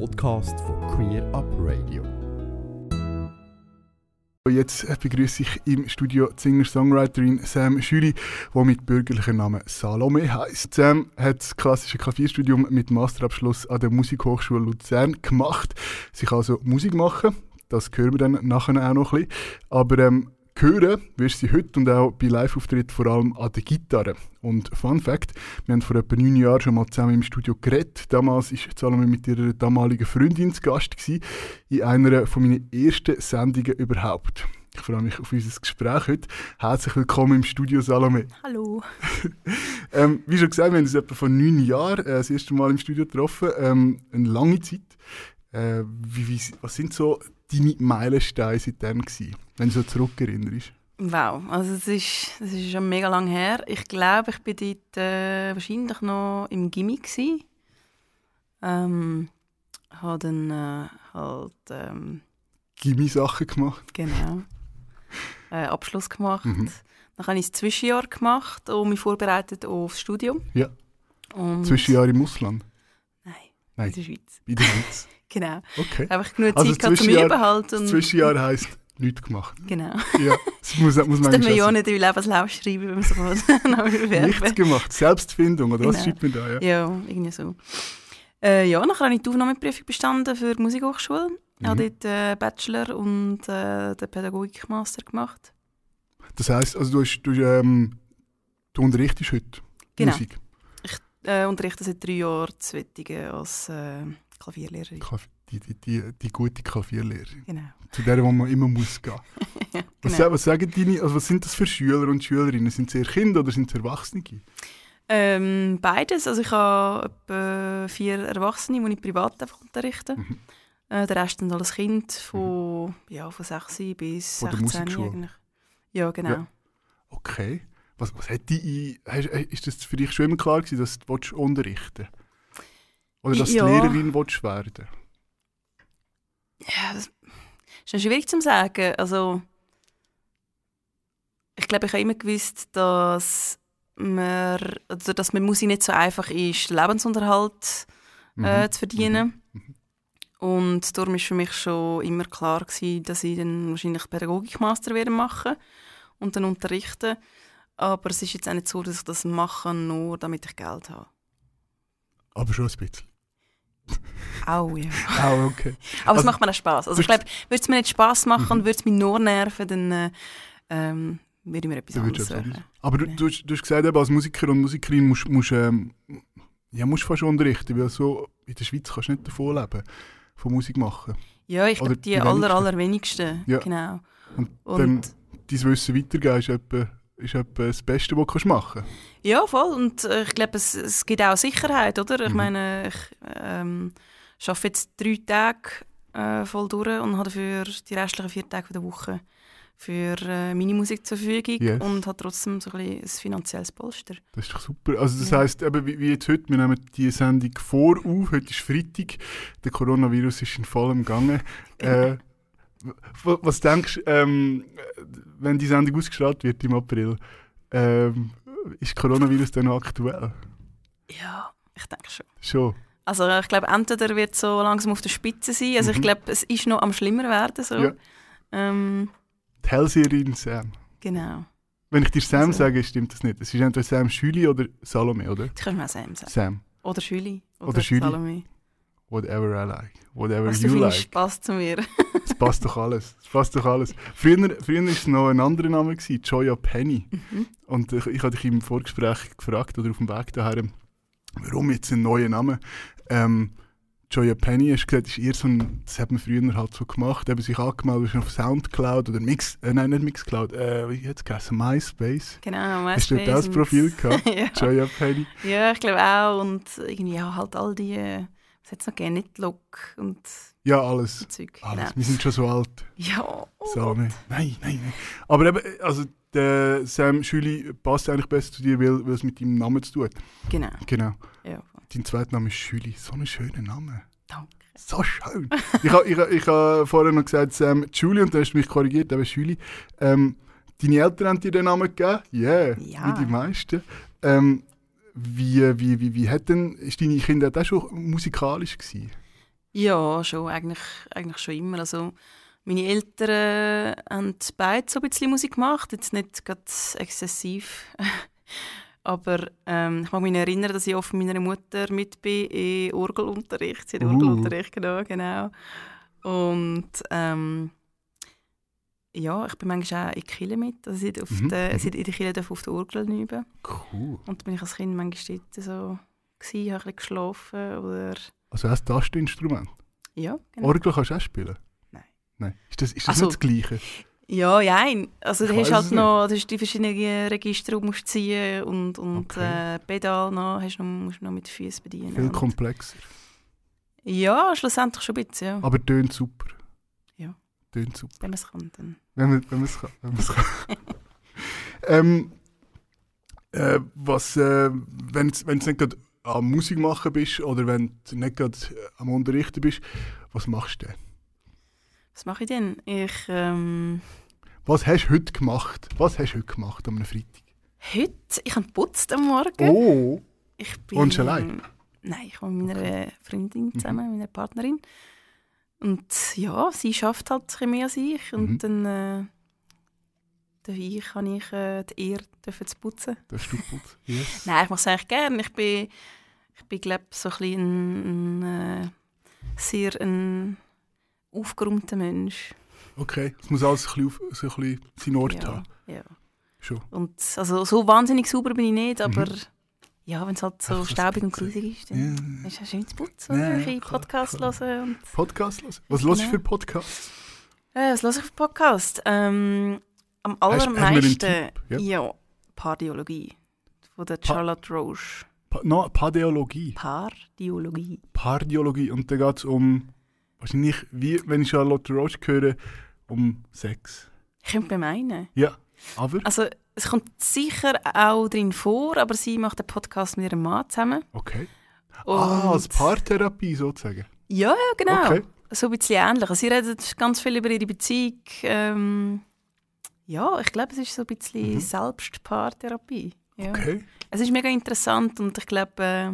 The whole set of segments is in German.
Podcast von Queer Up Radio. Jetzt begrüße ich im Studio Singer-Songwriterin Sam Schüli, die mit bürgerlichem Namen Salome heißt. Sam hat das klassische Klavierstudium mit Masterabschluss an der Musikhochschule Luzern gemacht. Kann also Musik machen, das hören wir dann nachher auch noch ein bisschen. Aber ähm, hören wirst du sie heute und auch bei Live-Auftritten vor allem an der Gitarre. Und Fun Fact: Wir haben vor etwa neun Jahren schon mal zusammen im Studio geredet. Damals war Salome mit ihrer damaligen Freundin zu Gast gewesen, in einer von meinen ersten Sendungen überhaupt. Ich freue mich auf unser Gespräch heute. Herzlich willkommen im Studio, Salome. Hallo. ähm, wie schon gesagt, wir haben uns etwa vor neun Jahren äh, das erste Mal im Studio getroffen. Ähm, eine lange Zeit. Äh, wie, wie, was sind so deine Meilensteine seitdem gewesen, wenn du so zurückerinnerst? Wow, also es ist, es ist schon mega lang her. Ich glaube, ich war dort äh, wahrscheinlich noch im Gimmick gsi. Ähm, habe dann äh, halt ähm, Gimmi-Sachen gemacht. Genau. Äh, Abschluss gemacht. Mhm. Dann habe ich das Zwischenjahr gemacht und mich vorbereitet aufs Studium. Ja. Und Zwischenjahr im Ausland? Nein, Nein, in der Schweiz. in der Schweiz. Genau. Okay. Einfach genug Also Zeit gehabt zum Üben halt. Das Und, Zwischenjahr heisst nichts gemacht. Genau. Ja, das muss, muss Das man man ja nicht in Lebenslauf schreiben, wenn man noch Nichts gemacht. Selbstfindung, oder was Genau. schreibt man da? Ja. Ja, irgendwie so. Äh, ja, nachher habe ich die Aufnahmeprüfung bestanden für die Musikhochschule. Ich Mhm. habe dort äh, Bachelor und äh, den Pädagogikmaster gemacht. Das heisst, also du, hast, du, ähm, du unterrichtest heute Genau. Musik. Äh, unterrichte seit drei Jahren zu Wettigen als äh, Klavierlehrerin. Klav- Die, die, die, die gute Klavierlehrerin. Genau. Zu der, wo man immer muss gehen. Was, genau. was sagen deine, also was sind das für Schüler und Schülerinnen? Sind es eher Kinder oder sind es Erwachsene? Ähm, beides. Also ich habe etwa vier Erwachsene, die ich privat einfach unterrichte. Mhm. Äh, der Rest sind alles Kinder von, ja, von 6 bis Von der 16 Musikschule? eigentlich. Ja, genau. Ja. Okay. Was, was hat die, ist das für dich schon immer klar gewesen, dass du willst unterrichten Oder dass Ja. du Lehrerin willst werden Ja, das ist noch schwierig zu sagen. Also, ich glaube, ich habe immer gewusst, dass man, also dass mit Musik nicht so einfach ist, Lebensunterhalt äh, Mhm. zu verdienen. Und darum war für mich schon immer klar, gewesen, dass ich dann wahrscheinlich Pädagogikmaster werde machen und dann unterrichten. Aber es ist jetzt auch nicht so, dass ich das mache, nur damit ich Geld habe. Aber schon ein bisschen. Auch, ja. Ah, okay. Aber es Also, macht mir auch Spass. Also ich glaube, würde es mir nicht Spass machen Mhm. und würde es mich nur nerven, dann äh, ähm, würde ich mir etwas anderes suchen. Aber du, du, hast, du hast gesagt, eben, als Musiker und Musikerin musst du ähm, ja, musst fast unterrichten, weil so in der Schweiz kannst du nicht davon leben, von Musik machen. Ja, ich glaube, die die aller, wenigsten. allerwenigsten. Ja. Genau. Und, Und dann dein Wissen weitergeben ist etwa, ist etwa das Beste, was du machen kannst. ja, voll. Und äh, ich glaube, es, es gibt auch Sicherheit, oder? Ich Mhm. meine, ich ähm, arbeite jetzt drei Tage äh, voll durch und habe dafür die restlichen vier Tage der Woche für äh, meine Musik zur Verfügung Yes. und habe trotzdem so ein, ein finanzielles Polster. Das ist doch super. Also das Ja. heisst, eben, wie, wie jetzt heute, wir nehmen die Sendung vor auf, heute ist Freitag, der Coronavirus ist in vollem Gange. Äh, w- was denkst du, ähm, wenn die Sendung ausgestrahlt wird im April, ähm, ist Coronavirus dann noch aktuell? Ja, ich denke schon. Schon. Also ich glaube, entweder wird es so langsam auf der Spitze sein. Also Mhm. ich glaube, es ist noch am schlimmer werden. So. Ja. Ähm, Die Hellseherin Sam. genau. Wenn ich dir Sam Also- sage, stimmt das nicht. Es ist entweder Sam Schüli oder Salome, oder? Das können wir auch Sam sagen. Sam. Oder Schüli. Oder, Oder Schüli. Salome. Whatever I like. Whatever Was du you like. passt zu mir. Es passt doch alles. Es passt doch alles. Früher, früher war es noch ein anderer Name, gewesen, Joya Penny. Mhm. Und ich, ich hatte dich im Vorgespräch gefragt oder auf dem Weg daher, warum jetzt ein neuer Name? Ähm, Joya Penny, hast du gesagt, ist eher so ein, das hat man früher halt so gemacht, eben sich angemeldet auf Soundcloud oder Mix, äh, nein, nicht Mixcloud, äh, wie hat es geheißen, MySpace. Genau, Hast du MySpace das Profil gehabt? ja. Joya Penny. ja, ich glaube auch. Und irgendwie ja, halt all die, äh, was hat es noch gegeben, Nitlock und Ja, alles. so Zeug. alles. Genau. Wir sind schon so alt. Ja, oh. Gott. Nein, nein, nein. Aber eben, also der Sam Schüli passt eigentlich besser zu dir, weil, weil es mit deinem Namen zu tun hat. Genau, Genau. ja. Dein zweiter Name ist Schüli. So ein schöner Name. Danke. So schön. ich habe ich, ich ha vorher noch gesagt, Sam Schüli, und dann hast du mich korrigiert, aber Schüli. Ähm, deine Eltern haben dir den Namen gegeben? Yeah, Ja. wie die meisten. Ähm, wie, wie, wie, wie hat denn, ist deine Kindheit auch schon musikalisch gewesen? Ja, schon, eigentlich, eigentlich schon immer. Also, meine Eltern haben beide so ein bisschen Musik gemacht, jetzt nicht gerade exzessiv. Aber ähm, ich mag mich erinnern, dass ich oft mit meiner Mutter mit bin in Orgelunterricht. Sie hat Uh. Orgelunterricht, genau, genau. Und ähm, ja, ich bin manchmal auch in die Kirche mit. Also sie, auf Mhm, der, mhm. in der Kirche darf auf der Orgel üben. Cool. Und da bin ich als Kind manchmal dort so gewesen, habe ein bisschen geschlafen oder... Also hast du Tasteninstrument? Ja, genau. Orgel kannst du auch spielen? Nein. Nein. Ist das, ist das Also, nicht das Gleiche? Ja, nein. Also Ich du hast halt noch du hast die verschiedenen Register, musst ziehen und, und Okay. äh, Pedal noch, hast noch, musst du noch mit Füßen bedienen. Viel komplexer. ja, schlussendlich schon ein bisschen, ja. Aber tönt super. Ja. Tönt super. Wenn man es kann, dann. Wenn man wenn man es kann. Wenn man es kann. ähm, äh, was, äh, wenn du nicht gerade am Musik machen bist oder wenn du nicht gerade äh, am Unterrichten bist, was machst du denn? Was mache ich denn? Ich, ähm, Was hast du heute gemacht? Was hast du heute gemacht am Freitag? heute, ich habe geputzt am Morgen. Oh! Ich bin, du allein? Nein, ich wohne mit meiner Freundin zusammen, meiner Partnerin. Und ja, sie schafft halt ein mehr als ich. Und Mhm. dann äh, darf ich, habe ich äh, die Ehre, dürfen zu putzen. Das du putzen. Yes. Nein, ich mache es eigentlich gerne. Ich bin, ich bin glaube so ein, ein, ein äh, sehr ein aufgeräumter Mensch. Okay, es muss alles ein bisschen, auf, so ein bisschen seinen Ort ja, haben. ja. Schon. Und also, so wahnsinnig sauber bin ich nicht, aber Mhm. Ja, wenn es halt so ein staubig und grusig ist, dann Ja. ist es schön zu putzen. Ja, ein Podcast klar. hören. Podcast hören. Was hörst du Genau. für Podcasts? äh, was höre ich für Podcast? Ähm, am du allermeisten? Ja. ja. Pardiologie. Von der Charlotte Roche. Pa no, Padeologie. Pardiologie. Pardiologie. Und da geht es um, wahrscheinlich, wie wenn ich Charlotte Roche höre, um Sex. Könnte man meinen. Ja, aber, Also, es kommt sicher auch drin vor, aber sie macht den Podcast mit ihrem Mann zusammen. okay. Und Ah, als Paartherapie sozusagen. Ja, ja, genau. Okay. So ein bisschen ähnlich. Sie redet ganz viel über ihre Beziehung. Ähm, ja, ich glaube, es ist so ein bisschen Mhm. Selbstpaartherapie. Ja. Okay. Es ist mega interessant und ich glaube, äh,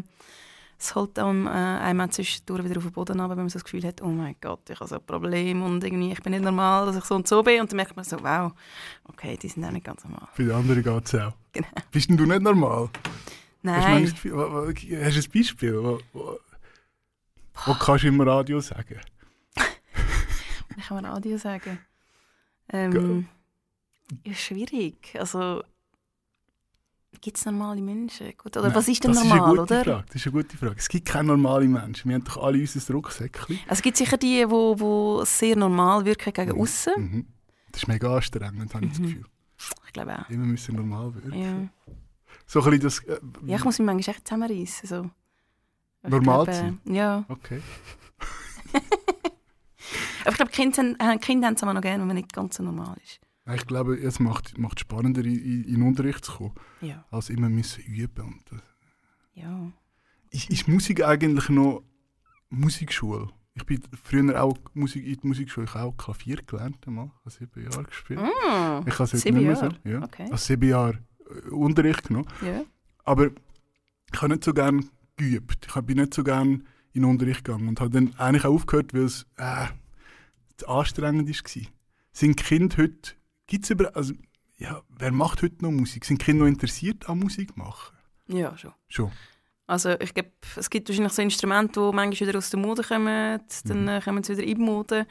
es holt einem, äh, einem auch zwischendurch wieder auf den Boden ab, wenn man so das Gefühl hat, oh mein Gott, ich habe so ein Problem und irgendwie, ich bin nicht normal, dass ich so und so bin. Und dann merkt man so, wow, okay, die sind auch nicht ganz normal. Für die anderen geht es auch. Genau. Bist denn du nicht normal? Hast du, manchmal Nein, hast du ein Beispiel? Wo, wo, wo kannst du im Radio sagen? ich kann mal Radio sagen. Ähm, ist schwierig. Also, gibt es normale Menschen? Gut, oder Nein, was ist denn das normal, ist eine gute oder? Frage. Das ist eine gute Frage. Es gibt keine normalen Menschen. Wir haben doch alle unser Rucksäckchen. Also, es gibt sicher die, die wo, wo sehr normal wirken gegen Mhm. außen. Mhm. Das ist mega anstrengend, habe ich das Mhm. Gefühl. Ich glaube auch. Immer müssen normal wirken. Ja. So ein bisschen das... Äh, ja, ich muss mich manchmal echt zusammenreißen. So. Normal glaube, sein? äh, Ja. Okay. Aber ich glaube, Kinder, haben- äh, Kinder haben es immer noch gerne, wenn man nicht ganz so normal ist. Ich glaube, es macht, macht spannender, in, in, Unterricht zu kommen, Ja. als immer müssen üben. Das. Ja. Ist, ist Musik eigentlich noch Musikschule? Ich bin früher auch Musik, in die Musikschule, ich habe auch Klavier gelernt, einmal. ich habe sieben Jahre gespielt. Mm. Ich habe es heute sieben nicht mehr Jahre? so. Ja. Okay. Also sieben Jahre äh, Unterricht genommen. Ja. Aber ich habe nicht so gerne geübt. Ich bin nicht so gerne in den Unterricht gegangen und habe dann eigentlich auch aufgehört, weil es äh, anstrengend war. Sind Kinder heute, gibt es über, also, ja, wer macht heute noch Musik? Sind Kinder noch interessiert an Musik machen? ja, schon. Schon. Also ich glaube, es gibt wahrscheinlich so Instrumente, die manchmal wieder aus der Mode kommen, dann Mhm. äh, kommen sie wieder in die Mode.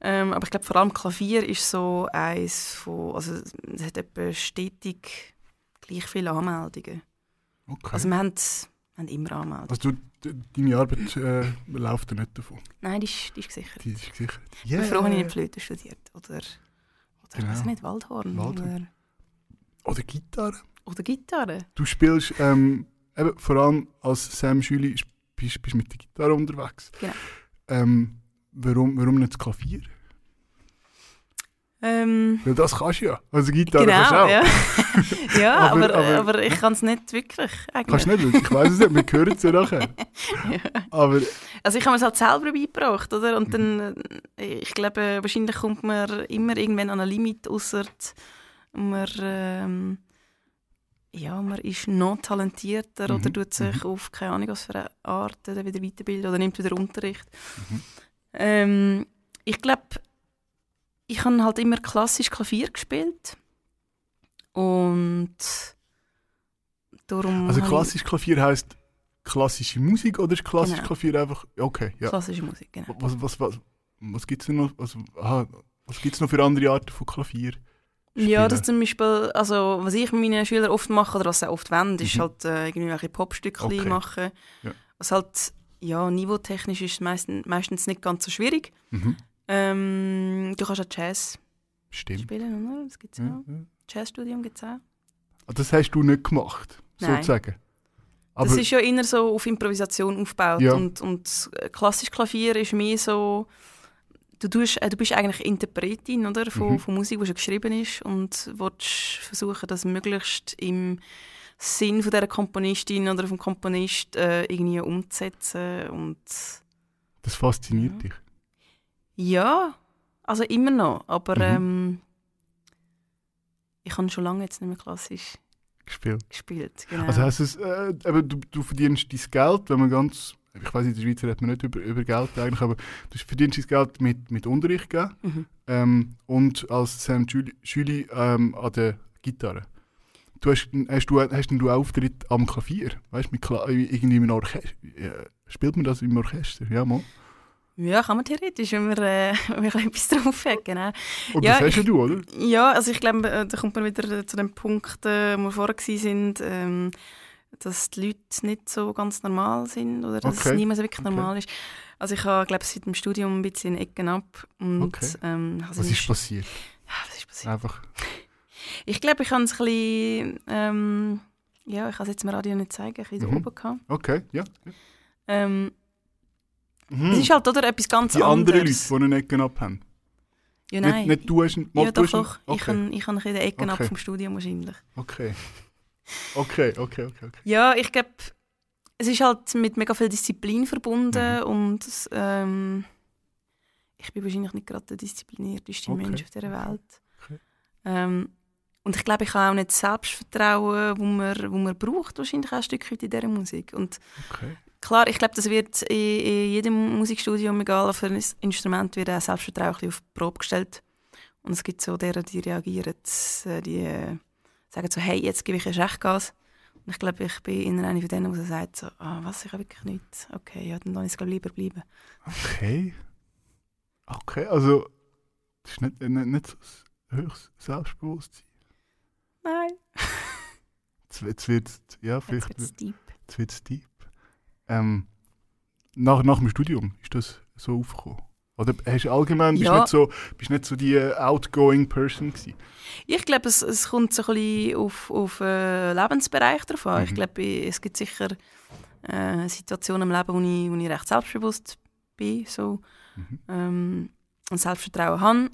Ähm, aber ich glaube, vor allem Klavier ist so eins von, also es hat etwa stetig gleich viele Anmeldungen. Okay. Also wir haben, wir haben immer Anmeldungen. Also du, deine Arbeit äh, läuft ja nicht davon. Nein, die ist, die ist gesichert. Die ist gesichert. Ich bin froh, habe ich nicht Flöte studiert. Oder, oder ich Genau. weiß nicht, Waldhorn. Waldhorn. Oder, Oder Gitarre. oder Gitarre. Du spielst ähm, eben, vor allem als Sam Schüli bist, bist mit der Gitarre unterwegs. Genau. Ähm, warum, warum nicht das Klavier? Ähm, Weil das kannst du ja. Also Gitarre genau, kannst du auch. ja. ja, Aber- aber, aber- aber, ich kann es nicht wirklich. Eigentlich. Kannst du nicht, wirklich. ich weiß es nicht, wir hören es ja nachher. Aber Also ich habe es halt selber beigebracht, oder? Und dann, äh, ich glaube, wahrscheinlich kommt man immer irgendwann an ein Limit, außer man ähm, ja, man ist noch talentierter Mhm, oder tut sich mhm. auf keine Ahnung was für eine Art wieder weiterbilden oder nimmt wieder Unterricht. Mhm. Ähm, ich glaube, ich habe halt immer klassisch Klavier gespielt und darum Also klassisch Klavier heisst klassische Musik oder ist klassisch Genau. Klavier einfach. Okay, ja. klassische Musik, genau. Was, was, was, was gibt es noch? Also, aha, was gibt's noch für andere Arten von Klavier? Ja, das zum Beispiel, also was ich mit meinen Schülern oft mache oder was sie oft wollen, ist Mhm. halt äh, irgendwie welche Popstückchen Okay. machen. Ja. Was halt, ja, niveautechnisch ist meistens, meistens nicht ganz so schwierig. Mhm. Ähm, du kannst auch Jazz Stimmt. spielen, oder? Das gibt's Ja, auch. ja. Jazzstudium gibt es auch. Ah, Das hast du nicht gemacht, Nein. sozusagen. Aber das ist ja eher so auf Improvisation aufgebaut. Ja. Und, und klassisch Klavier ist mehr so, du, tust, äh, du bist eigentlich Interpretin oder, von, Mhm. von Musik, die schon geschrieben ist und willst versuchen, das möglichst im Sinn von dieser Komponistin oder vom Komponist äh, irgendwie umzusetzen. Und das fasziniert Ja. dich. Ja, also immer noch. Aber Mhm. ähm, ich habe schon lange jetzt nicht mehr klassisch Gespielt. gespielt. Genau. Also heisst es, äh, eben, du, du verdienst dein Geld, wenn man ganz, ich weiß in der Schweiz redet man nicht über, über Geld eigentlich, aber du verdienst dein Geld mit, mit Unterricht geben mhm. ähm, und als Sam Schüli, ähm, an der Gitarre. Du hast, hast, du, hast du Auftritt am Klavier? Weißt du, irgendwie im Orchester? Ja, spielt man das im Orchester? Ja, mal. Ja, kann man theoretisch, wenn man, äh, wenn man etwas drauf hat, genau. Und Ja, das hast ja du, oder? Ja, also ich glaube, äh, da kommt man wieder äh, zu dem Punkt, äh, wo wir vorher waren, ähm, dass die Leute nicht so ganz normal sind oder dass Okay, es niemand so wirklich okay. normal ist. Also ich habe, glaube seit dem Studium ein bisschen in Ecken ab und Okay. ähm, also Was ist St- passiert? ja, was ist passiert? Einfach. Ich glaube, ich habe es ein bisschen, ähm, ja, ich kann es jetzt im Radio nicht zeigen, ein bisschen Mhm. oben gehabt. Okay, ja. Ähm, Mhm. Es ist halt oder etwas ganz die anderen Leute, anderes. die einen Ecken abhaben. ja, Nicht, nein. nicht du hast einen ja, doch, doch. Ich Okay. habe ich habe ein den Ecken ab Okay. vom Studium wahrscheinlich. Okay. Okay, okay, okay, okay. Ja, ich glaube, es ist halt mit mega viel Disziplin verbunden Mhm. und ähm, ich bin wahrscheinlich nicht gerade der disziplinierteste Okay, Mensch auf dieser Welt. okay. Ähm, und ich glaube, ich habe auch nicht das Selbstvertrauen, wo man, wo man braucht, wahrscheinlich auch ein Stück weit in dieser Musik. Und okay. Klar, ich glaube, das wird in, in jedem Musikstudium, egal auf ein Instrument, wird auch Selbstvertrauen ein auf die Probe gestellt. Und es gibt so derer, die reagieren, äh, die äh, sagen so, hey, jetzt gebe ich erst recht Gas. Und ich glaube, ich bin in einer von denen, die sagt so, ah, was, ich habe wirklich nichts. Okay, ja, dann ich es lieber bleiben. Okay. Okay, also das ist nicht, nicht, nicht so höchstes Selbstbewusstsein. Nein. Jetzt, jetzt wird ja, Jetzt vielleicht wird es deep. jetzt wird's deep. Ähm, nach, nach dem Studium ist das so aufgekommen? Oder hast du allgemein, bist Ja. nicht so, bist nicht so die äh, outgoing Person gewesen? Ich glaube, es, es kommt so ein bisschen auf, auf äh, Lebensbereich drauf an. Ich Mhm. glaube, es gibt sicher äh, Situationen im Leben, wo ich, wo ich recht selbstbewusst bin so, Mhm. ähm, und Selbstvertrauen habe,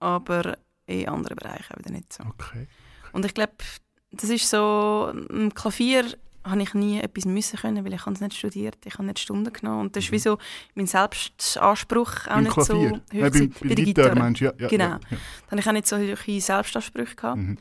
aber in anderen Bereichen wieder nicht so. Okay. Und ich glaube, das ist so, im Klavier habe ich nie etwas müssen können, weil ich habe es nicht studiert, ich habe nicht Stunden genommen und das ist wie so mein Selbstanspruch auch nicht Klavier? so hoch. Äh, beim, gewesen. beim Gitarre, meinst? Ja, ja, Genau. Ja, ja. Dann habe ich auch nicht so hohe Selbstansprüche gehabt. Mhm.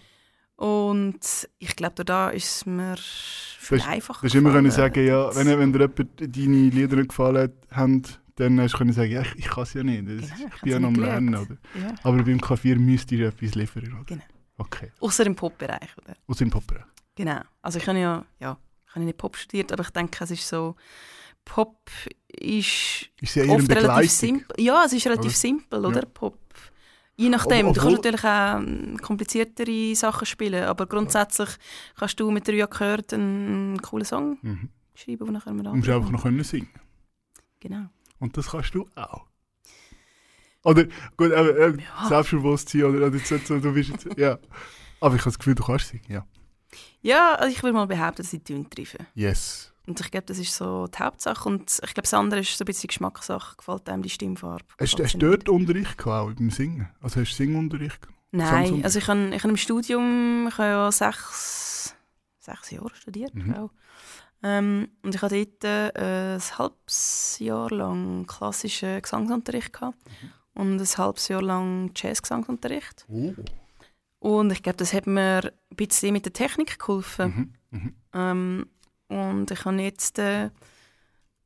Und ich glaube, da ist es mir viel einfacher Du hast immer können sagen, ja, wenn, wenn dir jemand deine Lieder nicht gefallen haben, dann hast du können sagen, ja, ich, ich kann es ja nicht. Das, Genau, ich bin ja noch am Lernen. Oder? Ja. Aber beim Klavier müsst ihr etwas liefern. Oder? Genau. Okay. Außer im Pop-Bereich. Oder? Aus dem Popper. Genau. Also ich habe ja, ja ich habe nicht Pop studiert, aber ich denke, es ist so, Pop ist Ist ja oft relativ simpel. Ja, es ist relativ Oder? simpel, Ja. oder? Pop. Je nachdem, Ob- du kannst natürlich auch ähm, kompliziertere Sachen spielen, aber grundsätzlich kannst du mit drei Akkorden einen coolen Song Mhm. schreiben, den nachher mit Du musst einfach noch können singen. Genau. Und das kannst du auch. Oder, gut, aber, äh, Ja. Selbstbewusstsein oder, oder du bist jetzt, ja. Aber ich habe das Gefühl, du kannst singen, ja. Ja, also ich würde mal behaupten, dass ich die Töne treffe. Yes. Und ich glaube, das ist so die Hauptsache. Und ich glaube, das andere ist so ein bisschen Geschmackssache. Gefällt einem die Stimmfarbe? Hast, hast sie du dort Unterricht gehabt, auch beim Singen? Also hast du Singunterricht gehabt? Nein, also ich habe, ich habe im Studium ich habe ja sechs, sechs Jahre studiert. Mhm. Auch. Ähm, und ich hatte dort äh, ein halbes Jahr lang klassischen Gesangsunterricht gehabt Mhm. und ein halbes Jahr lang Jazzgesangsunterricht. Oh. Und ich glaube, das hat mir ein bisschen mit der Technik geholfen. Mhm. Mhm. Ähm, und ich habe jetzt äh,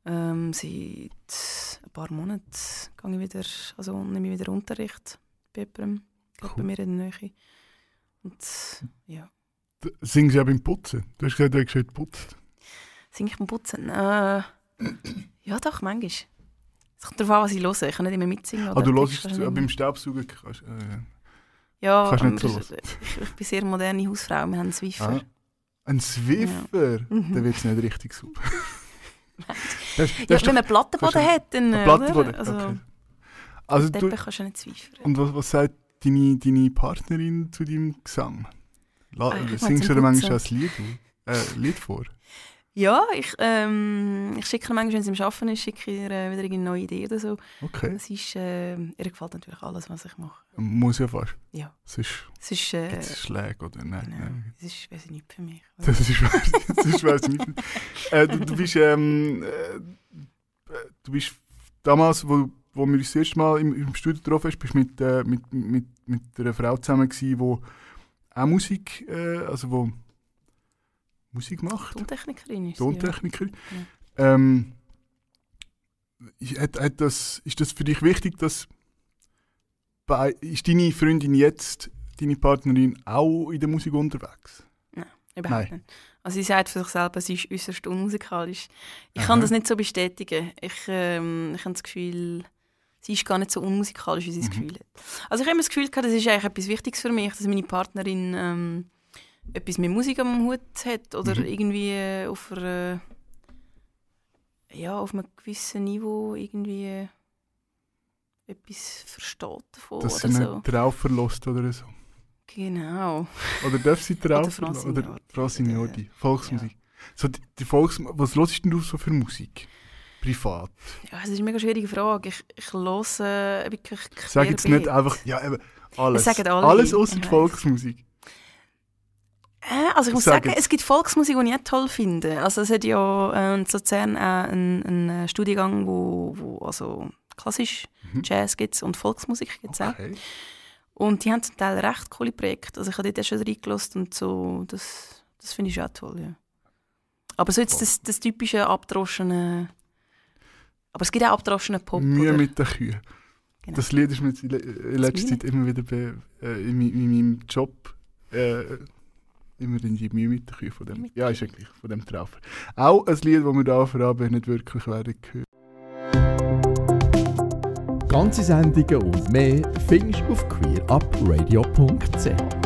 ähm, seit ein paar Monaten gehe ich wieder, also nehme ich wieder Unterricht bei jemandem, gerade bei Cool. mir in der Nähe. Und ja, Singst du ja beim Putzen? Du hast gesagt, du hast schön geputzt. singe ich beim Putzen? Äh, ja doch, manchmal. Es kommt darauf an, was ich höre. Ich kann nicht immer mitsingen. Ah, du hörst beim Staubsaugen. Äh, Ja, kannst nicht so ich, ich bin sehr moderne Hausfrau, wir haben einen Swiffer. ah, ein Swiffer, Mhm. dann wird es nicht richtig super. das, das Ja, wenn man Plattenboden kannst du- hat, dann... äh, Plattenboden. Also, okay. Also du, kannst du nicht zwiefern. und was, was sagt deine, deine Partnerin zu deinem Gesang? La, Ah, mach singst du dir manchmal ein Lied, äh, Lied vor? Ja, ich, ähm, ich schicke ihr manchmal, wenn sie am Arbeiten ist, schicke ich ihr äh, wieder eine neue Idee oder so. Okay. Es ist, äh, ihr gefällt natürlich alles, was ich mache. Muss ja fast. Ja. Es ist, äh, gibt es Schläge oder nein. genau, nein. es ist, weiss ich nicht für mich. Das ist. Das ist wahr. nicht. Äh, du, du bist ähm, äh, du bist damals, wo, wo wir uns das erste Mal im, im Studio getroffen haben, bist du mit, äh, mit, mit, mit einer Frau zusammen gewesen, die auch Musik, äh, also wo Musik macht. Tontechnikerin ist. Tontechnikerin. Ja. Ähm, ist- hat, hat das, ist das für dich wichtig, dass bei, ist deine Freundin jetzt, deine Partnerin auch in der Musik unterwegs? Überhaupt Nein. nicht. Also sie sagt für sich selber, sie ist äußerst unmusikalisch. Ich Aha. kann das nicht so bestätigen. Ich, ähm, ich habe das Gefühl, sie ist gar nicht so unmusikalisch, wie sie das Mhm. Gefühl hat. Also ich habe immer das Gefühl gehabt, das ist eigentlich etwas Wichtiges für mich, dass meine Partnerin ähm, etwas mit Musik am Hut hat oder Mhm. irgendwie äh, auf einer, ja, auf einem gewissen Niveau irgendwie etwas versteht davon Dass sie oder nicht so. drauf verlässt oder so. Genau. Oder darf sie drauf Oder Jordi. Volksmusik. So die, die Volks was hörst denn du so für Musik? Privat. Ja, es ist eine mega schwierige Frage. Ich, ich höre wirklich Sag jetzt nicht einfach, ja eben, alles. alles außer die. Volksmusik. Äh, also ich muss Sag sagen, jetzt. es gibt Volksmusik, die ich auch toll finde. Also es hat ja äh, in Luzern auch einen, einen Studiengang, wo, wo also klassisch Mhm. Jazz gibt und Volksmusik gibt auch. Okay. Und die haben zum Teil recht coole Projekte. Also ich habe dort auch schon reingelassen und so, das, das finde ich auch toll, ja. Aber so jetzt das, das typische abdroschene... Aber es gibt auch abdroschene Pop, Mühe oder? mit den Kühen. Genau. Das Lied ist mir in le- in letzter? Zeit immer wieder bei, äh, in, in meinem Job äh, immer in die Mühe mit den Kühen von dem. Mit Ja, ist eigentlich von dem Traufer. Auch ein Lied, das wir da für Abend nicht wirklich werden hören. Ganze Sendungen und mehr findest du auf queerupradio.ch.